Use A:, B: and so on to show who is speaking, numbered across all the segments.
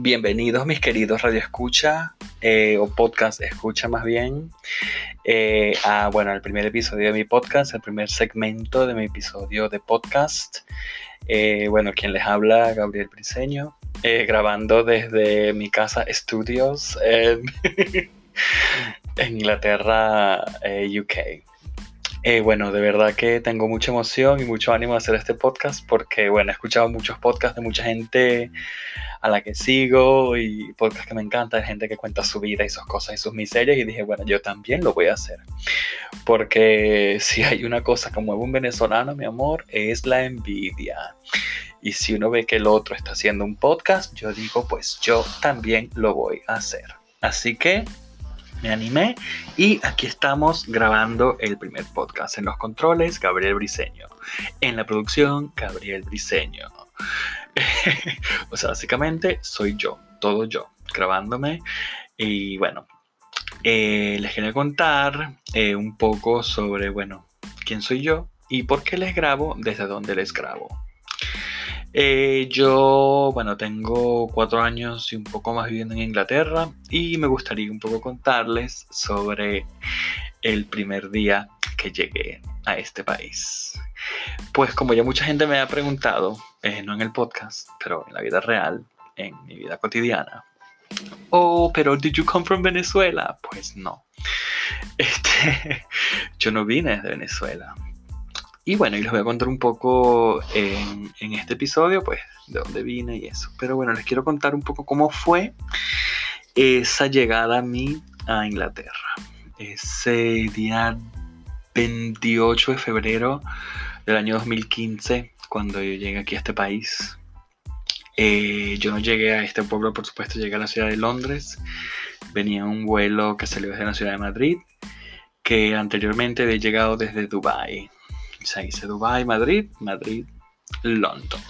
A: Bienvenidos mis queridos Radio Escucha eh, o Podcast Escucha más bien eh, a bueno el primer episodio de mi podcast, el primer segmento de mi episodio de podcast. Eh, bueno, quien les habla, Gabriel Briseño, grabando desde mi casa Studios en, en Inglaterra, UK. Eh, bueno, de verdad que tengo mucha emoción y mucho ánimo de hacer este podcast porque, bueno, he escuchado muchos podcasts de mucha gente a la que sigo y podcasts que me encantan, gente que cuenta su vida y sus cosas y sus miserias y dije, bueno, yo también lo voy a hacer. Porque si hay una cosa que mueve un venezolano, mi amor, es la envidia. Y si uno ve que el otro está haciendo un podcast, yo digo, pues yo también lo voy a hacer. Así que me animé y aquí estamos grabando el primer podcast. En los controles, Gabriel Briseño. En la producción, Gabriel Briseño. o sea, básicamente soy yo, todo yo, grabándome. Y bueno, eh, les quería contar eh, un poco sobre, bueno, quién soy yo y por qué les grabo, desde dónde les grabo. Eh, yo, bueno, tengo cuatro años y un poco más viviendo en Inglaterra y me gustaría un poco contarles sobre el primer día que llegué a este país. Pues como ya mucha gente me ha preguntado, eh, no en el podcast, pero en la vida real, en mi vida cotidiana, oh, pero did you come from Venezuela? Pues no. Este, yo no vine de Venezuela. Y bueno, y les voy a contar un poco en, este episodio, pues, de dónde vine y eso. Pero bueno, les quiero contar un poco cómo fue esa llegada a mí a Inglaterra. Ese día 28 de febrero del año 2015, cuando yo llegué aquí a este país. Eh, yo no llegué a este pueblo, por supuesto, llegué a la ciudad de Londres. Venía un vuelo que salió desde la ciudad de Madrid, que anteriormente había llegado desde Dubái se dice Dubai, Madrid, Madrid, London.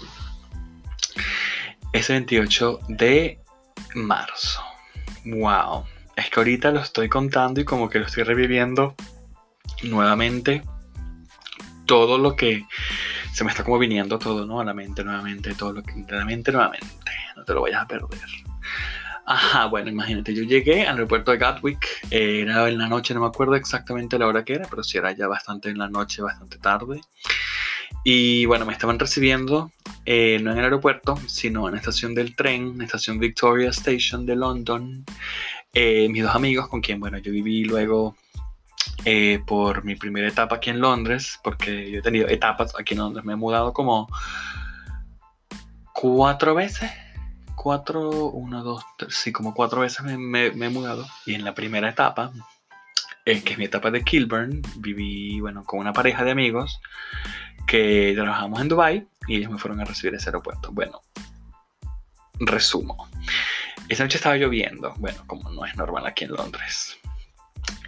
A: Es 28 de marzo. Wow. Es que ahorita lo estoy contando y como que lo estoy reviviendo nuevamente. Todo lo que se me está como viniendo todo, ¿no? A la mente nuevamente, todo lo que... A nuevamente. No te lo vayas a perder. Ajá, bueno, imagínate, yo llegué al aeropuerto de Gatwick, era en la noche, no me acuerdo exactamente la hora que era, pero sí era ya bastante en la noche, bastante tarde. Y bueno, me estaban recibiendo eh, no en el aeropuerto, sino en la estación del tren, en la estación Victoria Station de London. Eh, mis dos amigos con quien, bueno, yo viví luego eh, por mi primera etapa aquí en Londres, porque yo he tenido etapas aquí en Londres, me he mudado como cuatro veces cuatro, una, dos, tres, sí, como cuatro veces me, he mudado. Y en la primera etapa, eh, que es mi etapa de Kilburn, viví, bueno, con una pareja de amigos que trabajamos en Dubai y ellos me fueron a recibir ese aeropuerto. Bueno, resumo. Esa noche estaba lloviendo, bueno, como no es normal aquí en Londres.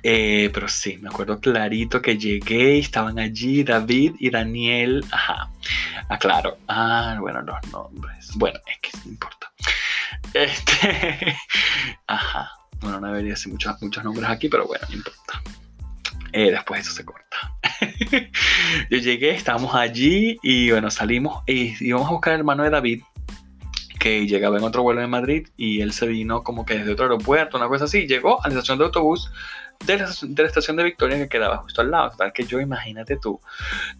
A: Eh, pero sí, me acuerdo clarito que llegué y estaban allí David y Daniel. Ajá. Ah, claro. Ah, bueno, los nombres. Bueno, es que no importa. Este. Ajá. Bueno, no debería decir muchos, muchos nombres aquí, pero bueno, no importa. Eh, después eso se corta. Yo llegué, estábamos allí y bueno, salimos y íbamos a buscar al hermano de David, que llegaba en otro vuelo de Madrid y él se vino como que desde otro aeropuerto, una cosa así, llegó a la estación de autobús de la, estación de Victoria que quedaba justo al lado. Tal que yo, imagínate tú,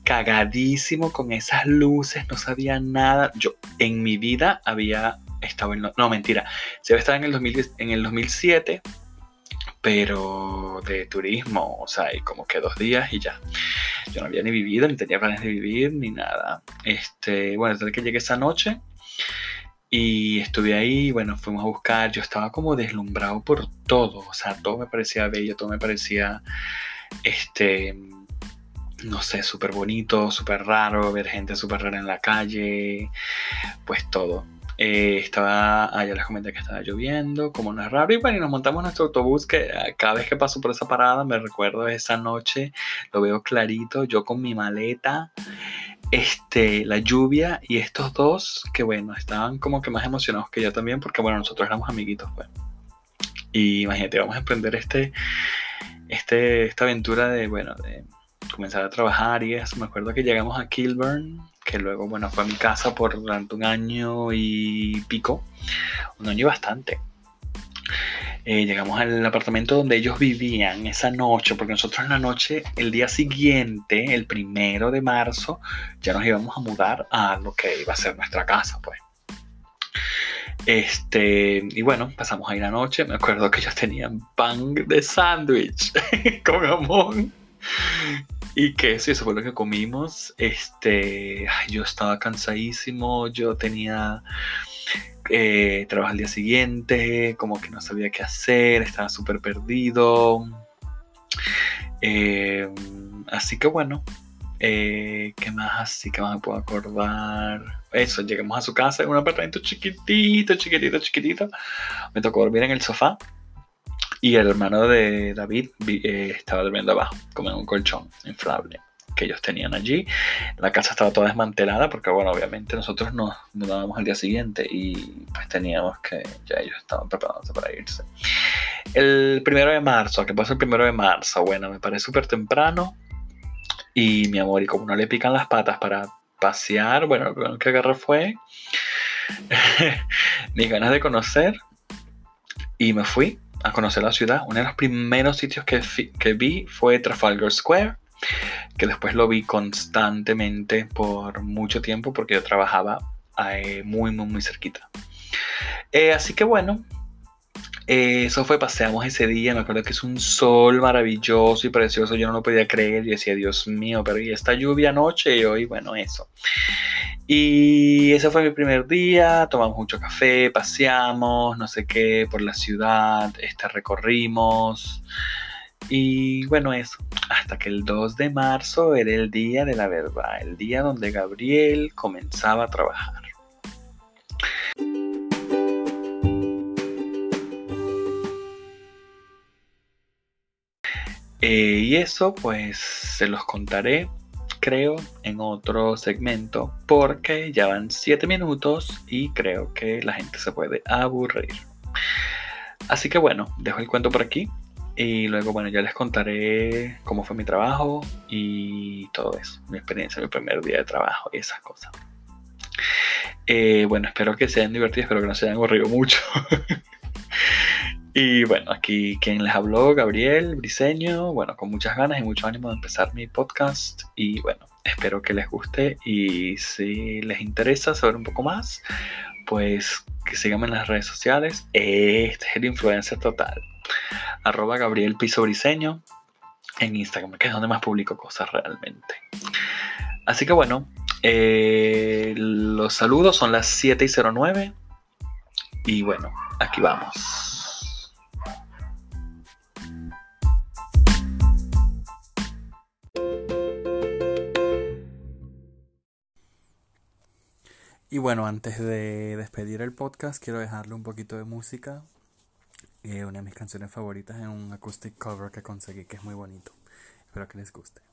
A: cagadísimo con esas luces, no sabía nada. Yo en mi vida había estado en... No, mentira. Se estado en el, 2010, en el 2007, pero de turismo, o sea, y como que dos días y ya. Yo no había ni vivido, ni tenía planes de vivir, ni nada. Este, bueno, tal que llegué esa noche y estuve ahí, bueno, fuimos a buscar, yo estaba como deslumbrado por todo, o sea, todo me parecía bello, todo me parecía, este, no sé, súper bonito, súper raro, ver gente súper rara en la calle, pues todo. Eh, estaba, ah, ya les comenté que estaba lloviendo, como no es raro, y bueno, y nos montamos nuestro autobús que ah, cada vez que paso por esa parada me recuerdo esa noche, lo veo clarito, yo con mi maleta este, la lluvia y estos dos que bueno, estaban como que más emocionados que yo también porque bueno, nosotros éramos amiguitos pues. Y imagínate, vamos a emprender este, este, esta aventura de, bueno, de comenzar a trabajar y eso. Me acuerdo que llegamos a Kilburn, que luego, bueno, fue a mi casa por durante un año y pico, un año y bastante. Eh, llegamos al apartamento donde ellos vivían esa noche, porque nosotros en la noche, el día siguiente, el primero de marzo, ya nos íbamos a mudar a lo que iba a ser nuestra casa, pues. Este, y bueno, pasamos ahí la noche. Me acuerdo que ellos tenían pan de sándwich con jamón y queso. Y eso fue lo que comimos. Este, yo estaba cansadísimo. Yo tenía eh, trabajo al día siguiente, como que no sabía qué hacer, estaba súper perdido. Eh, así que bueno, eh, ¿qué más así que más me puedo acordar? Eso, llegamos a su casa en un apartamento chiquitito, chiquitito, chiquitito. Me tocó dormir en el sofá. Y el hermano de David estaba durmiendo abajo, como en un colchón inflable que ellos tenían allí. La casa estaba toda desmantelada porque, bueno, obviamente nosotros nos mudábamos al día siguiente y pues teníamos que, ya ellos estaban preparándose para irse. El primero de marzo, ¿qué pasa el primero de marzo? Bueno, me parece súper temprano y mi amor, y como no le pican las patas para pasear, bueno, lo primero que agarré fue mis ganas de conocer y me fui a conocer la ciudad. Uno de los primeros sitios que, que vi fue Trafalgar Square que después lo vi constantemente por mucho tiempo porque yo trabajaba eh, muy, muy, muy cerquita. Eh, así que bueno, eh, eso fue, paseamos ese día, me acuerdo que es un sol maravilloso y precioso, yo no lo podía creer, y decía, Dios mío, pero y esta lluvia anoche y hoy, bueno, eso. Y ese fue mi primer día, tomamos mucho café, paseamos, no sé qué, por la ciudad, este, recorrimos. Y bueno, eso, hasta que el 2 de marzo era el día de la verdad, el día donde Gabriel comenzaba a trabajar. Eh, y eso pues se los contaré, creo, en otro segmento, porque ya van 7 minutos y creo que la gente se puede aburrir. Así que bueno, dejo el cuento por aquí. Y luego, bueno, ya les contaré cómo fue mi trabajo y todo eso, mi experiencia, mi primer día de trabajo y esas cosas. Eh, bueno, espero que sean divertidos, espero que no se hayan aburrido mucho. y bueno, aquí quien les habló, Gabriel Briseño, bueno, con muchas ganas y mucho ánimo de empezar mi podcast. Y bueno, espero que les guste y si les interesa saber un poco más, pues que síganme en las redes sociales. Este es el influencer total arroba Gabriel Piso Briseño en Instagram, que es donde más publico cosas realmente. Así que bueno, eh, los saludos son las 7 y 09. Y bueno, aquí vamos. Y bueno, antes de despedir el podcast, quiero dejarle un poquito de música una de mis canciones favoritas es un acoustic cover que conseguí que es muy bonito. Espero que les guste.